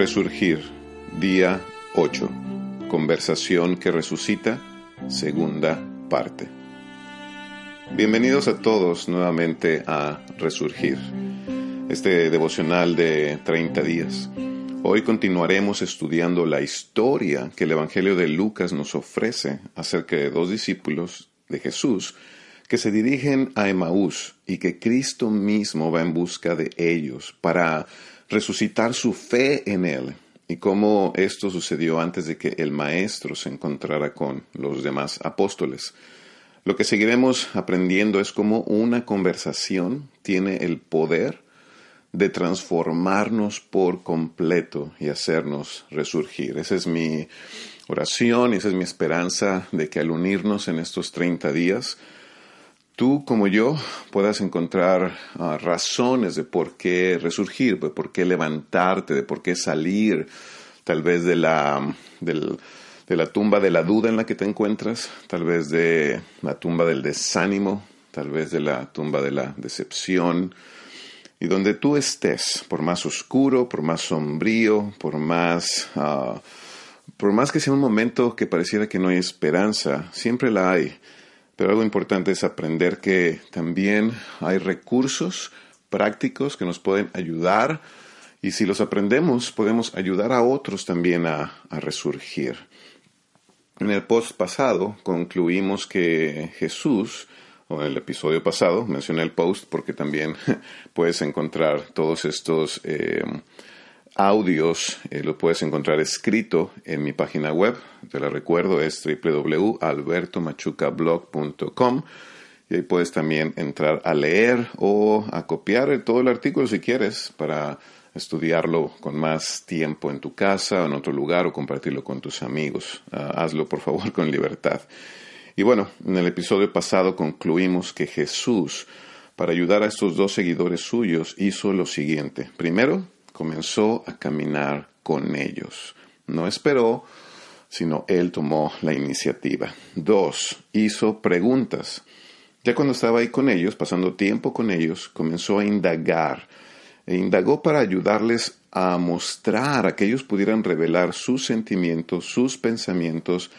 Resurgir, día 8. Conversación que resucita, segunda parte. Bienvenidos a todos nuevamente a Resurgir, este devocional de 30 días. Hoy continuaremos estudiando la historia que el Evangelio de Lucas nos ofrece acerca de dos discípulos de Jesús que se dirigen a Emaús y que Cristo mismo va en busca de ellos para resucitar su fe en Él y cómo esto sucedió antes de que el Maestro se encontrara con los demás apóstoles. Lo que seguiremos aprendiendo es cómo una conversación tiene el poder de transformarnos por completo y hacernos resurgir. Esa es mi oración y esa es mi esperanza de que al unirnos en estos 30 días, tú como yo puedas encontrar ah, razones de por qué resurgir, de por qué levantarte, de por qué salir tal vez de la, de la tumba de la duda en la que te encuentras, tal vez de la tumba del desánimo, tal vez de la tumba de la decepción. Y donde tú estés, por más oscuro, por más sombrío, por más, ah, por más que sea un momento que pareciera que no hay esperanza, siempre la hay pero algo importante es aprender que también hay recursos prácticos que nos pueden ayudar y si los aprendemos podemos ayudar a otros también a, resurgir. En el post pasado concluimos que Jesús, o en el episodio pasado, mencioné el post porque también puedes encontrar todos estos eh, audios eh, lo puedes encontrar escrito en mi página web. Te la recuerdo, es www.albertomachucablog.com y ahí puedes también entrar a leer o a copiar todo el artículo si quieres para estudiarlo con más tiempo en tu casa o en otro lugar o compartirlo con tus amigos. Ah, hazlo por favor con libertad. Y bueno, en el episodio pasado concluimos que Jesús, para ayudar a estos dos seguidores suyos, hizo lo siguiente. Primero, comenzó a caminar con ellos. No esperó, sino él tomó la iniciativa. Dos, hizo preguntas. Ya cuando estaba ahí con ellos, pasando tiempo con ellos, comenzó a indagar. E indagó para ayudarles a mostrar, a que ellos pudieran revelar sus sentimientos, sus pensamientos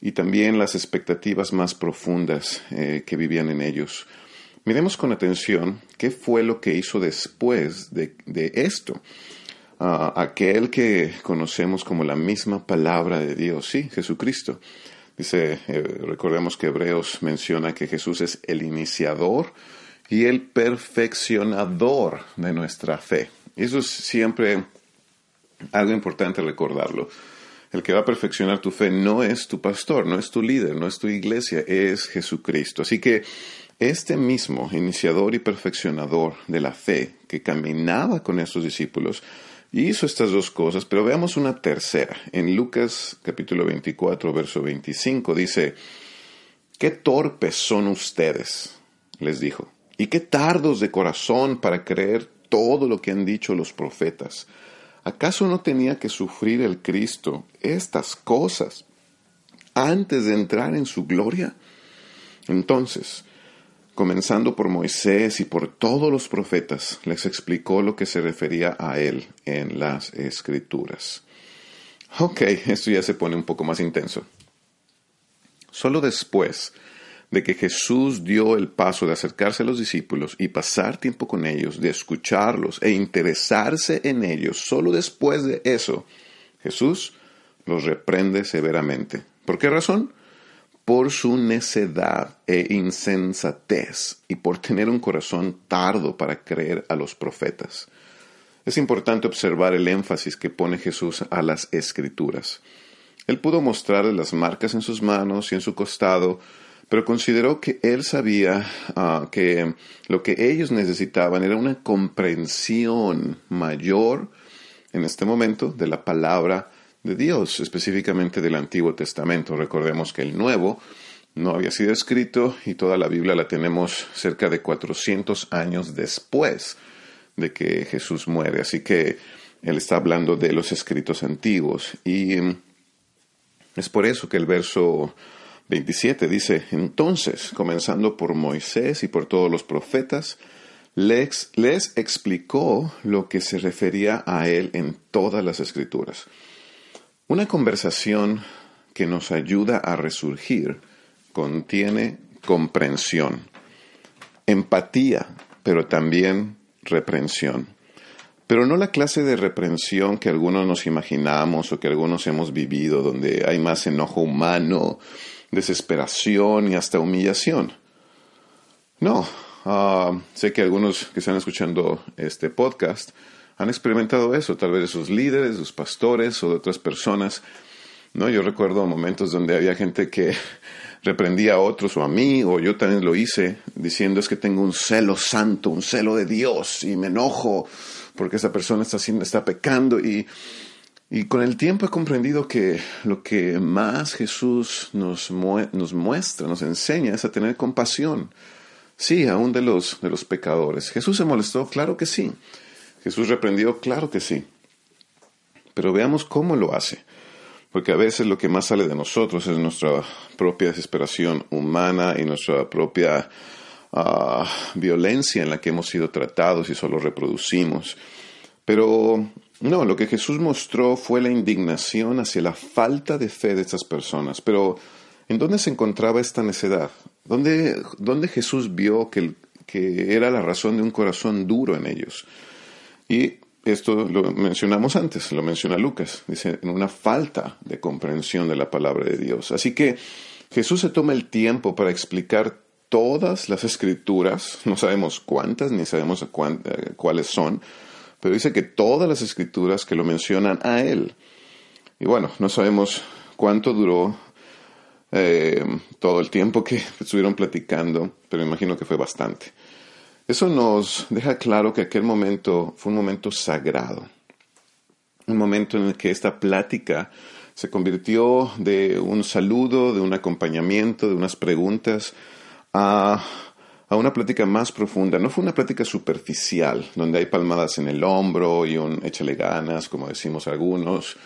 y también las expectativas más profundas eh, que vivían en ellos. Miremos con atención qué fue lo que hizo después de, esto. aquel que conocemos como la misma palabra de Dios, sí, Jesucristo. Dice, eh, recordemos que Hebreos menciona que Jesús es el iniciador y el perfeccionador de nuestra fe. Eso es siempre algo importante recordarlo. El que va a perfeccionar tu fe no es tu pastor, no es tu líder, no es tu iglesia, es Jesucristo. Así que este mismo iniciador y perfeccionador de la fe que caminaba con estos discípulos hizo estas dos cosas, pero veamos una tercera. En Lucas capítulo 24, verso 25 dice, Qué torpes son ustedes, les dijo, y qué tardos de corazón para creer todo lo que han dicho los profetas. ¿Acaso no tenía que sufrir el Cristo estas cosas antes de entrar en su gloria? Entonces, comenzando por Moisés y por todos los profetas, les explicó lo que se refería a él en las escrituras. Ok, esto ya se pone un poco más intenso. Solo después de que Jesús dio el paso de acercarse a los discípulos y pasar tiempo con ellos, de escucharlos e interesarse en ellos, solo después de eso, Jesús los reprende severamente. ¿Por qué razón? Por su necedad e insensatez y por tener un corazón tardo para creer a los profetas. es importante observar el énfasis que pone Jesús a las escrituras. Él pudo mostrarles las marcas en sus manos y en su costado, pero consideró que él sabía ah, que lo que ellos necesitaban era una comprensión mayor en este momento de la palabra de Dios, específicamente del Antiguo Testamento. Recordemos que el Nuevo no había sido escrito y toda la Biblia la tenemos cerca de 400 años después de que Jesús muere. Así que él está hablando de los escritos antiguos. Y mm, es por eso que el verso 27 dice, entonces, comenzando por Moisés y por todos los profetas, les, les explicó lo que se refería a él en todas las escrituras. Una conversación que nos ayuda a resurgir contiene comprensión, empatía, pero también reprensión. Pero no la clase de reprensión que algunos nos imaginamos o que algunos hemos vivido, donde hay más enojo humano, desesperación y hasta humillación. No, ah, sé que algunos que están escuchando este podcast han experimentado eso, tal vez de sus líderes, de sus pastores o de otras personas. ¿no? Yo recuerdo momentos donde había gente que reprendía a otros o a mí, o yo también lo hice, diciendo es que tengo un celo santo, un celo de Dios, y me enojo porque esa persona está, haciendo, está pecando. Y, y con el tiempo he comprendido que lo que más Jesús nos, nos muestra, nos enseña, es a tener compasión. Sí, aún de los, de los pecadores. Jesús se molestó, claro que sí. Jesús reprendió, claro que sí. Pero veamos cómo lo hace porque a veces lo que más sale de nosotros es nuestra propia desesperación humana y nuestra propia ah, violencia en la que hemos sido tratados y solo reproducimos. Pero no, lo que Jesús mostró fue la indignación hacia la falta de fe de estas personas. Pero ¿en dónde se encontraba esta necedad? ¿Dónde, dónde Jesús vio que, que era la razón de un corazón duro en ellos? Y esto lo mencionamos antes, lo menciona Lucas, dice, en una falta de comprensión de la palabra de Dios. Así que Jesús se toma el tiempo para explicar todas las escrituras, no sabemos cuántas ni sabemos eh, cuáles son, pero dice que todas las escrituras que lo mencionan a Él. Y bueno, no sabemos cuánto duró eh, todo el tiempo que estuvieron platicando, pero imagino que fue bastante. Eso nos deja claro que aquel momento fue un momento sagrado, un momento en el que esta plática se convirtió de un saludo, de un acompañamiento, de unas preguntas, a, una plática más profunda. No fue una plática superficial, donde hay palmadas en el hombro y un échale ganas, como decimos algunos.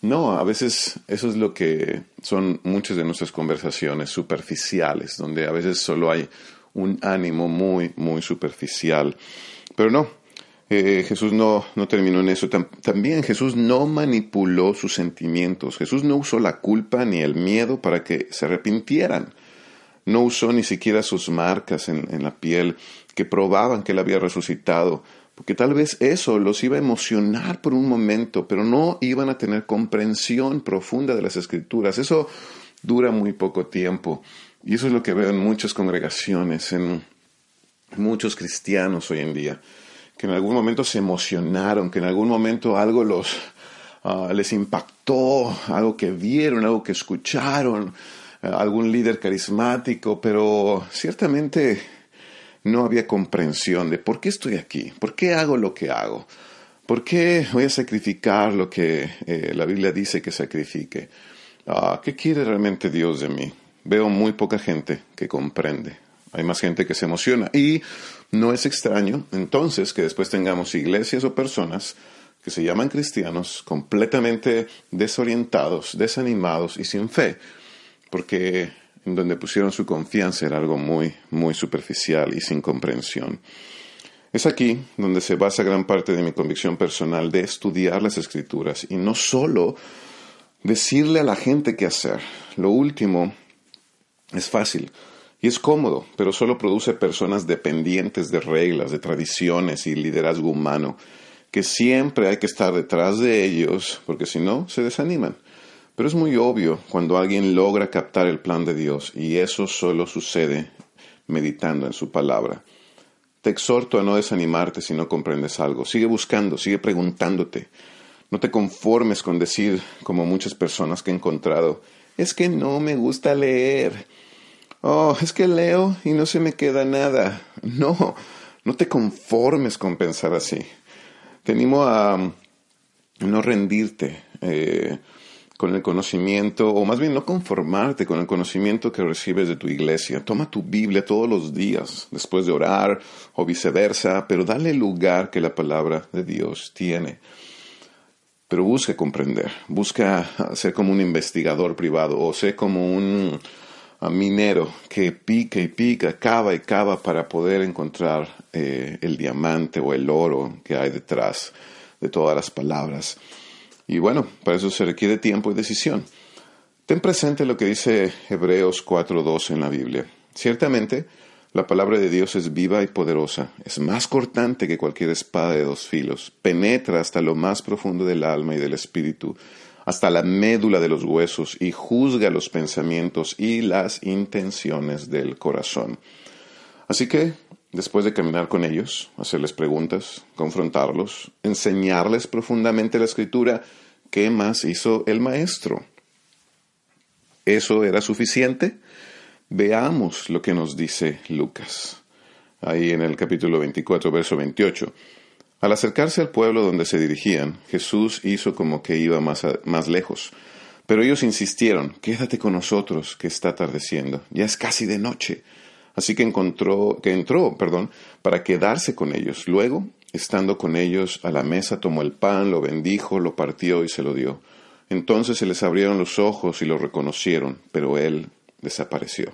No, a veces eso es lo que son muchas de nuestras conversaciones superficiales, donde a veces solo hay un ánimo muy, muy superficial. Pero no, eh, Jesús no, no, terminó en eso. también Jesús no manipuló sus sentimientos. Jesús no usó la culpa ni el miedo para que se arrepintieran. No usó ni siquiera sus marcas en, en la piel que probaban que él había resucitado, porque tal vez eso los iba a emocionar por un momento, pero no iban a tener comprensión profunda de las escrituras. Eso dura muy poco tiempo. Y eso es lo que veo en muchas congregaciones, en muchos cristianos hoy en día, que en algún momento se emocionaron, que en algún momento algo los, ah, les impactó, algo que vieron, algo que escucharon, ah, algún líder carismático, pero ciertamente no había comprensión de por qué estoy aquí, por qué hago lo que hago, por qué voy a sacrificar lo que eh, la Biblia dice que sacrifique. Ah, ¿Qué quiere realmente Dios de mí? Veo muy poca gente que comprende. Hay más gente que se emociona. Y no es extraño entonces que después tengamos iglesias o personas que se llaman cristianos completamente desorientados, desanimados y sin fe, porque en donde pusieron su confianza era algo muy, muy superficial y sin comprensión. Es aquí donde se basa gran parte de mi convicción personal de estudiar las escrituras y no solo decirle a la gente qué hacer. Lo último es fácil y es cómodo, pero solo produce personas dependientes de reglas, de tradiciones y liderazgo humano, que siempre hay que estar detrás de ellos, porque si no, se desaniman. Pero es muy obvio cuando alguien logra captar el plan de Dios, y eso solo sucede meditando en su palabra. Te exhorto a no desanimarte si no comprendes algo. Sigue buscando, sigue preguntándote. No te conformes con decir, como muchas personas que he encontrado, es que no me gusta leer. Oh, es que leo y no se me queda nada. No, no te conformes con pensar así. Te animo a no rendirte. Eh, con el conocimiento, o más bien no conformarte con el conocimiento que recibes de tu iglesia. Toma tu Biblia todos los días después de orar o viceversa, pero dale el lugar que la palabra de Dios tiene. Pero busca comprender, busca ser como un investigador privado o ser como un minero que pica y pica, cava y cava para poder encontrar eh, el diamante o el oro que hay detrás de todas las palabras. Y bueno, para eso se requiere tiempo y decisión. Ten presente lo que dice Hebreos 4.2 en la Biblia. Ciertamente, la palabra de Dios es viva y poderosa, es más cortante que cualquier espada de dos filos, penetra hasta lo más profundo del alma y del espíritu, hasta la médula de los huesos y juzga los pensamientos y las intenciones del corazón. Así que Después de caminar con ellos, hacerles preguntas, confrontarlos, enseñarles profundamente la escritura, ¿qué más hizo el maestro? ¿Eso era suficiente? Veamos lo que nos dice Lucas, ahí en el capítulo 24, verso 28. Al acercarse al pueblo donde se dirigían, Jesús hizo como que iba más, más lejos. Pero ellos insistieron, quédate con nosotros, que está atardeciendo, ya es casi de noche. Así que encontró, que entró, perdón, para quedarse con ellos. Luego, estando con ellos a la mesa, tomó el pan, lo bendijo, lo partió y se lo dio. Entonces se les abrieron los ojos y lo reconocieron, pero él desapareció.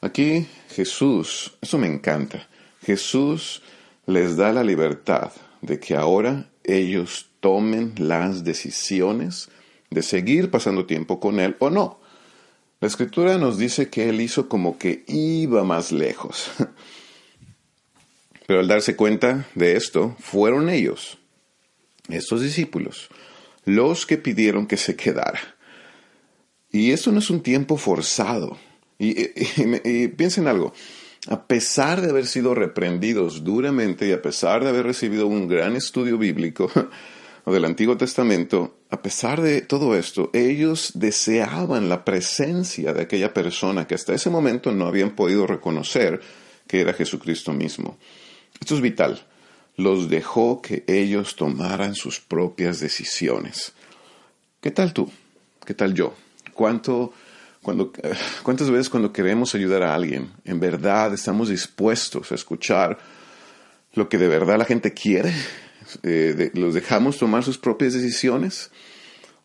Aquí Jesús, eso me encanta, Jesús les da la libertad de que ahora ellos tomen las decisiones de seguir pasando tiempo con Él o no. La escritura nos dice que él hizo como que iba más lejos. Pero al darse cuenta de esto, fueron ellos, estos discípulos, los que pidieron que se quedara. Y esto no es un tiempo forzado. Y, y, piensen algo, a pesar de haber sido reprendidos duramente y a pesar de haber recibido un gran estudio bíblico, o del Antiguo Testamento, a pesar de todo esto, ellos deseaban la presencia de aquella persona que hasta ese momento no habían podido reconocer que era Jesucristo mismo. Esto es vital. Los dejó que ellos tomaran sus propias decisiones. ¿Qué tal tú? ¿Qué tal yo? ¿Cuánto, ¿Cuántas veces cuando queremos ayudar a alguien, en verdad estamos dispuestos a escuchar lo que de verdad la gente quiere eh, ¿Los dejamos tomar sus propias decisiones?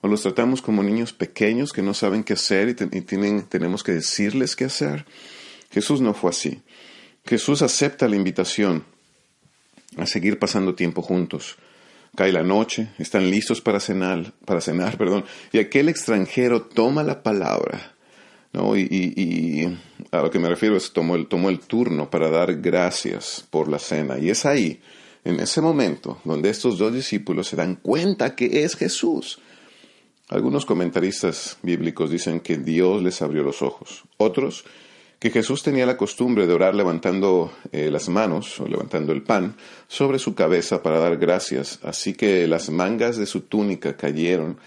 ¿O los tratamos como niños pequeños que no saben qué hacer y, tenemos que decirles qué hacer? Jesús no fue así. Jesús acepta la invitación a seguir pasando tiempo juntos. Cae la noche, están listos para cenar, para cenar, perdón, y aquel extranjero toma la palabra, ¿no? Y, a lo que me refiero es tomó el, tomó el turno para dar gracias por la cena. Y es ahí en ese momento donde estos dos discípulos se dan cuenta que es Jesús. Algunos comentaristas bíblicos dicen que Dios les abrió los ojos. Otros, que Jesús tenía la costumbre de orar levantando eh, las manos o levantando el pan sobre su cabeza para dar gracias, así que las mangas de su túnica cayeron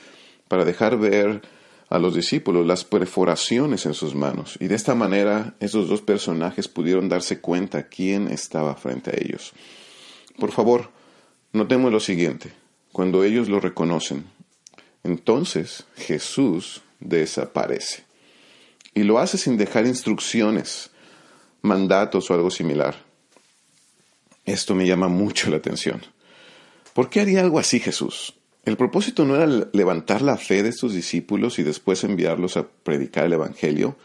para dejar ver a los discípulos las perforaciones en sus manos. Y de esta manera esos dos personajes pudieron darse cuenta quién estaba frente a ellos. Por favor, notemos lo siguiente. Cuando ellos lo reconocen, entonces Jesús desaparece. Y lo hace sin dejar instrucciones, mandatos o algo similar. Esto me llama mucho la atención. ¿Por qué haría algo así Jesús? El propósito no era levantar la fe de estos discípulos y después enviarlos a predicar el Evangelio,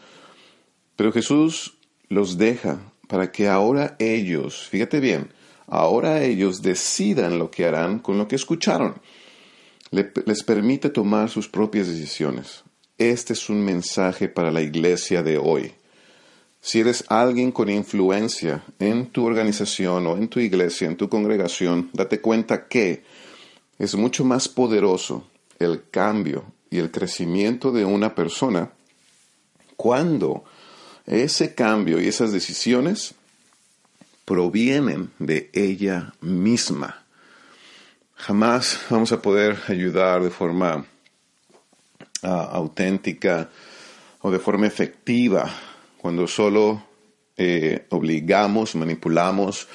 pero Jesús los deja para que ahora ellos, fíjate bien, Ahora ellos decidan lo que harán con lo que escucharon. les permite tomar sus propias decisiones. Este es un mensaje para la iglesia de hoy. Si eres alguien con influencia en tu organización o en tu iglesia, en tu congregación, date cuenta que es mucho más poderoso el cambio y el crecimiento de una persona cuando ese cambio y esas decisiones provienen de ella misma. Jamás vamos a poder ayudar de forma ah, auténtica o de forma efectiva cuando solo eh, obligamos, manipulamos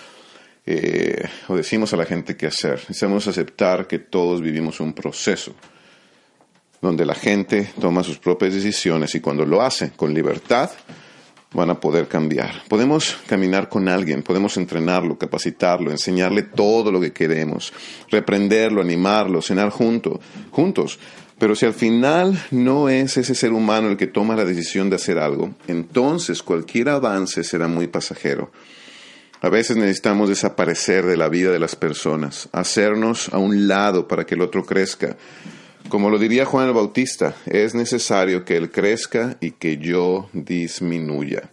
eh, o decimos a la gente qué hacer. Necesitamos aceptar que todos vivimos un proceso donde la gente toma sus propias decisiones y cuando lo hace con libertad, van a poder cambiar. Podemos caminar con alguien, podemos entrenarlo, capacitarlo, enseñarle todo lo que queremos, reprenderlo, animarlo, cenar junto, juntos. Pero si al final no es ese ser humano el que toma la decisión de hacer algo, entonces cualquier avance será muy pasajero. A veces necesitamos desaparecer de la vida de las personas, hacernos a un lado para que el otro crezca como lo diría Juan el Bautista, es necesario que Él crezca y que yo disminuya.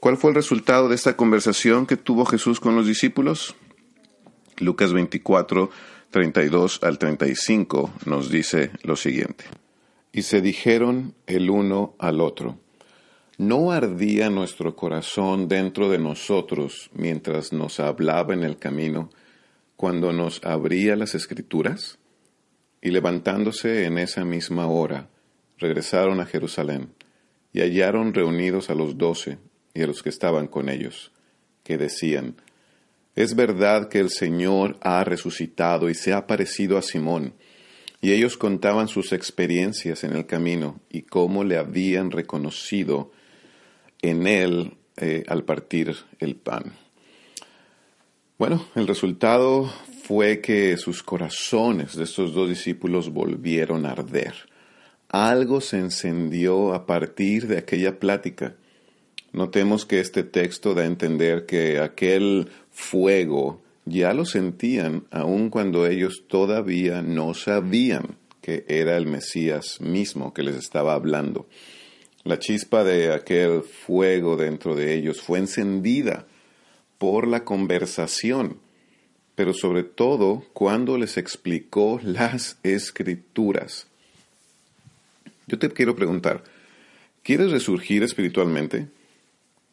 ¿Cuál fue el resultado de esta conversación que tuvo Jesús con los discípulos? Lucas 24, 32 al 35 nos dice lo siguiente. Y se dijeron el uno al otro, ¿no ardía nuestro corazón dentro de nosotros mientras nos hablaba en el camino, cuando nos abría las escrituras? Y levantándose en esa misma hora, regresaron a Jerusalén, y hallaron reunidos a los doce y a los que estaban con ellos, que decían, Es verdad que el Señor ha resucitado y se ha parecido a Simón. Y ellos contaban sus experiencias en el camino y cómo le habían reconocido en él eh, al partir el pan. Bueno, el resultado fue que sus corazones de estos dos discípulos volvieron a arder. Algo se encendió a partir de aquella plática. Notemos que este texto da a entender que aquel fuego ya lo sentían aun cuando ellos todavía no sabían que era el Mesías mismo que les estaba hablando. La chispa de aquel fuego dentro de ellos fue encendida por la conversación pero sobre todo cuando les explicó las escrituras. Yo te quiero preguntar, ¿quieres resurgir espiritualmente?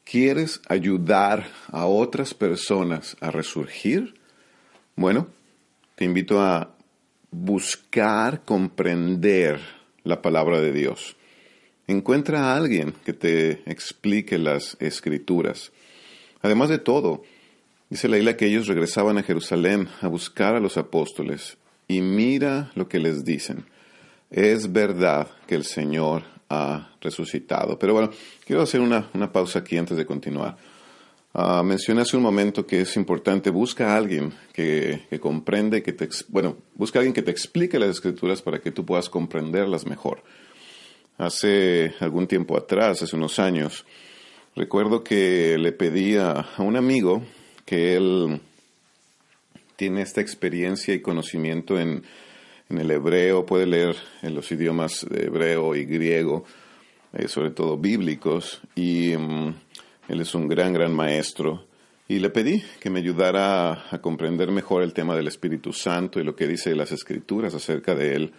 ¿Quieres ayudar a otras personas a resurgir? Bueno, te invito a buscar comprender la palabra de Dios. Encuentra a alguien que te explique las escrituras. Además de todo, Dice la isla que ellos regresaban a Jerusalén a buscar a los apóstoles y mira lo que les dicen. Es verdad que el Señor ha resucitado. Pero bueno, quiero hacer una, pausa aquí antes de continuar. Uh, mencioné hace un momento que es importante, busca a alguien que, que comprende, que te, bueno, busca a alguien que te explique las escrituras para que tú puedas comprenderlas mejor. Hace algún tiempo atrás, hace unos años, recuerdo que le pedí a un amigo que él tiene esta experiencia y conocimiento en, el hebreo, puede leer en los idiomas hebreo y griego, eh, sobre todo bíblicos, y mm, él es un gran, gran maestro. Y le pedí que me ayudara a, comprender mejor el tema del Espíritu Santo y lo que dice las Escrituras acerca de él.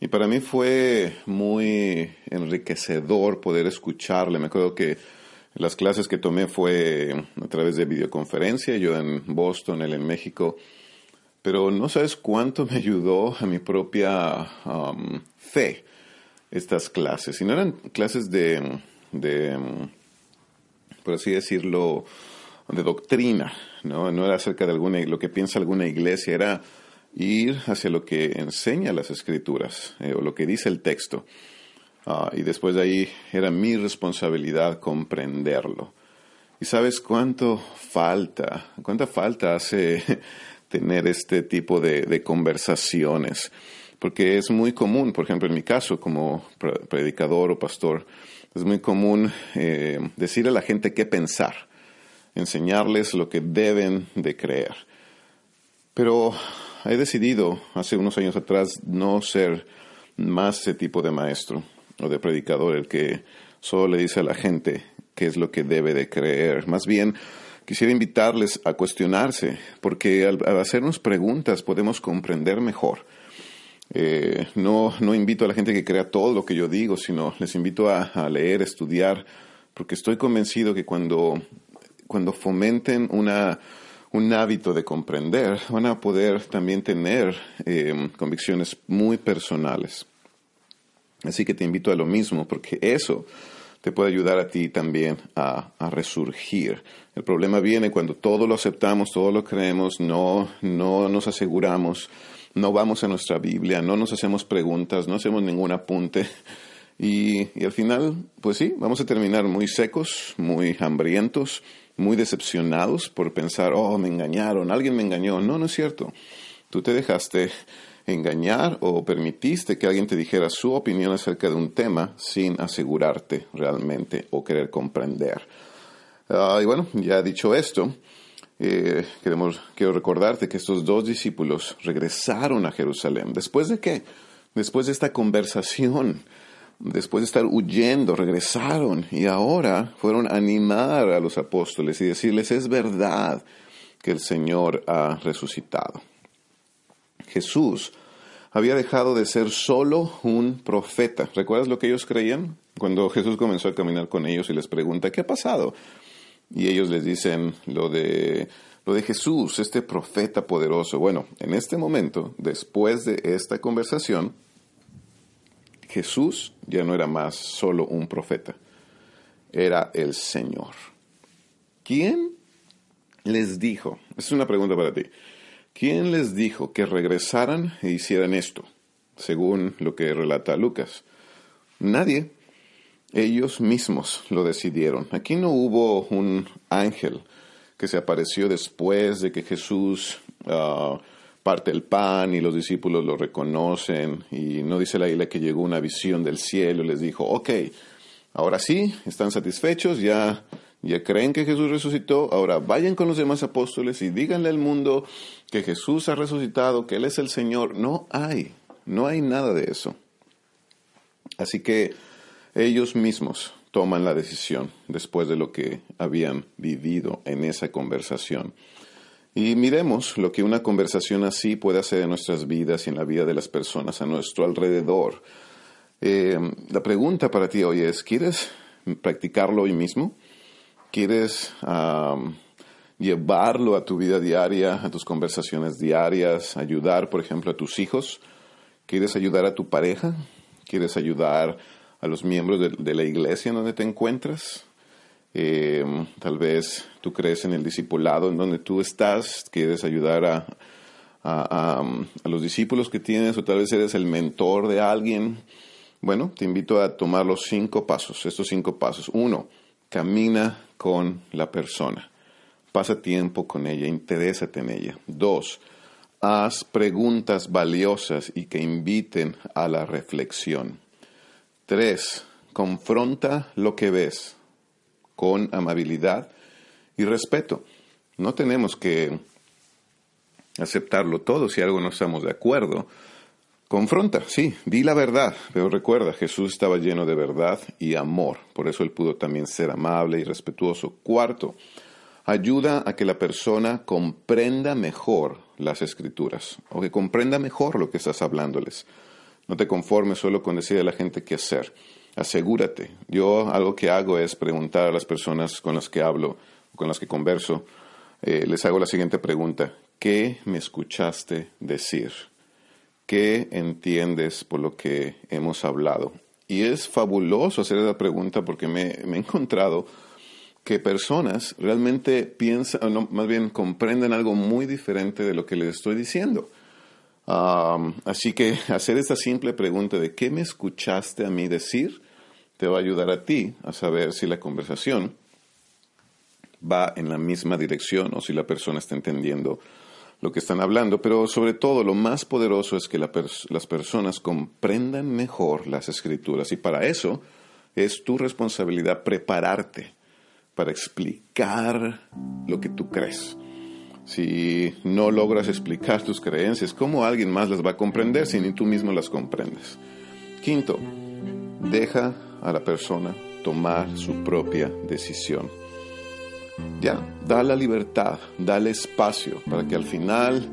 Y para mí fue muy enriquecedor poder escucharle. Me acuerdo que las clases que tomé fue a través de videoconferencia, yo en Boston, él en México, pero no sabes cuánto me ayudó a mi propia um, fe estas clases. Y no eran clases de, de, por así decirlo, de doctrina, ¿no? No era acerca de alguna, lo que piensa alguna iglesia, era ir hacia lo que enseña las escrituras eh, o lo que dice el texto. Ah, y después de ahí era mi responsabilidad comprenderlo. ¿Y sabes cuánto falta, cuánta falta hace tener este tipo de, conversaciones? Porque es muy común, por ejemplo, en mi caso como predicador o pastor, es muy común eh, decir a la gente qué pensar, enseñarles lo que deben de creer. Pero he decidido hace unos años atrás no ser más ese tipo de maestro o de predicador el que solo le dice a la gente qué es lo que debe de creer. Más bien, quisiera invitarles a cuestionarse, porque al, hacernos preguntas podemos comprender mejor. Eh, no, no invito a la gente que crea todo lo que yo digo, sino les invito a, a leer, estudiar, porque estoy convencido que cuando cuando fomenten una, un hábito de comprender, van a poder también tener eh, convicciones muy personales. Así que te invito a lo mismo, porque eso te puede ayudar a ti también a, resurgir. El problema viene cuando todo lo aceptamos, todo lo creemos, no, no nos aseguramos, no vamos a nuestra Biblia, no nos hacemos preguntas, no hacemos ningún apunte. Y, y al final, pues sí, vamos a terminar muy secos, muy hambrientos, muy decepcionados por pensar, oh, me engañaron, alguien me engañó. No, no es cierto. Tú te dejaste engañar o permitiste que alguien te dijera su opinión acerca de un tema sin asegurarte realmente o querer comprender. Ah, y bueno, ya dicho esto, eh, queremos, quiero recordarte que estos dos discípulos regresaron a Jerusalén. ¿Después de qué? Después de esta conversación, después de estar huyendo, regresaron y ahora fueron a animar a los apóstoles y decirles, es verdad que el Señor ha resucitado. Jesús había dejado de ser solo un profeta. ¿Recuerdas lo que ellos creían? Cuando Jesús comenzó a caminar con ellos y les pregunta, ¿qué ha pasado? Y ellos les dicen lo de, lo de Jesús, este profeta poderoso. Bueno, en este momento, después de esta conversación, Jesús ya no era más solo un profeta, era el Señor. ¿Quién les dijo? Es una pregunta para ti. ¿Quién les dijo que regresaran e hicieran esto? Según lo que relata Lucas. Nadie. Ellos mismos lo decidieron. Aquí no hubo un ángel que se apareció después de que Jesús ah, parte el pan y los discípulos lo reconocen y no dice la Biblia que llegó una visión del cielo y les dijo, ok, ahora sí, están satisfechos, ya ya creen que Jesús resucitó, ahora vayan con los demás apóstoles y díganle al mundo que Jesús ha resucitado, que Él es el Señor. No hay, no hay nada de eso. Así que ellos mismos toman la decisión después de lo que habían vivido en esa conversación. Y miremos lo que una conversación así puede hacer en nuestras vidas y en la vida de las personas a nuestro alrededor. Eh, la pregunta para ti hoy es, ¿quieres practicarlo hoy mismo? Quieres llevarlo a tu vida diaria, a tus conversaciones diarias, ayudar, por ejemplo, a tus hijos, quieres ayudar a tu pareja, quieres ayudar a los miembros de, la iglesia en donde te encuentras. Em, tal vez tú crees en el discipulado en donde tú estás, quieres ayudar a, a, los discípulos que tienes o tal vez eres el mentor de alguien. Bueno, te invito a tomar los cinco pasos, estos cinco pasos. Uno, camina con la persona. Pasa tiempo con ella, interésate en ella. Dos, haz preguntas valiosas y que inviten a la reflexión. Tres, confronta lo que ves con amabilidad y respeto. No tenemos que aceptarlo todo si algo no estamos de acuerdo, Confronta, sí, di la verdad, pero recuerda, Jesús estaba lleno de verdad y amor, por eso él pudo también ser amable y respetuoso. Cuarto, ayuda a que la persona comprenda mejor las escrituras, o que comprenda mejor lo que estás hablándoles. No te conformes solo con decir a la gente qué hacer. Asegúrate. Yo algo que hago es preguntar a las personas con las que hablo, con las que converso, eh, les hago la siguiente pregunta. ¿Qué me escuchaste decir? ¿Qué entiendes por lo que hemos hablado? Y es fabuloso hacer esa pregunta porque me, he encontrado que personas realmente piensan, no, más bien comprenden algo muy diferente de lo que les estoy diciendo. así que hacer esta simple pregunta de ¿qué me escuchaste a mí decir? te va a ayudar a ti a saber si la conversación va en la misma dirección o si la persona está entendiendo lo que están hablando, pero sobre todo lo más poderoso es que las personas comprendan mejor las escrituras y para eso es tu responsabilidad prepararte para explicar lo que tú crees. Si no logras explicar tus creencias, ¿cómo alguien más las va a comprender si ni tú mismo las comprendes? Quinto, deja a la persona tomar su propia decisión. Ya, da la libertad, dale espacio para que al final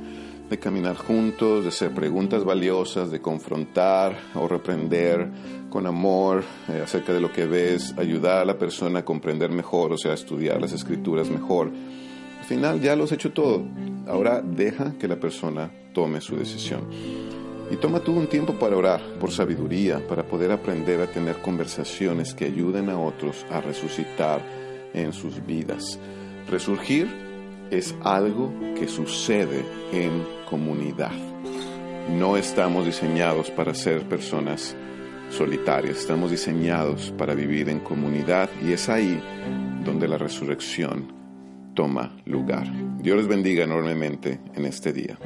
de caminar juntos, de hacer preguntas valiosas, de confrontar o reprender con amor eh, acerca de lo que ves, ayudar a la persona a comprender mejor, o sea, estudiar las escrituras mejor. Al final ya lo has hecho todo. Ahora deja que la persona tome su decisión. Y toma tú un tiempo para orar por sabiduría, para poder aprender a tener conversaciones que ayuden a otros a resucitar en sus vidas. Resurgir es algo que sucede en comunidad. No estamos diseñados para ser personas solitarias, estamos diseñados para vivir en comunidad y es ahí donde la resurrección toma lugar. Dios les bendiga enormemente en este día.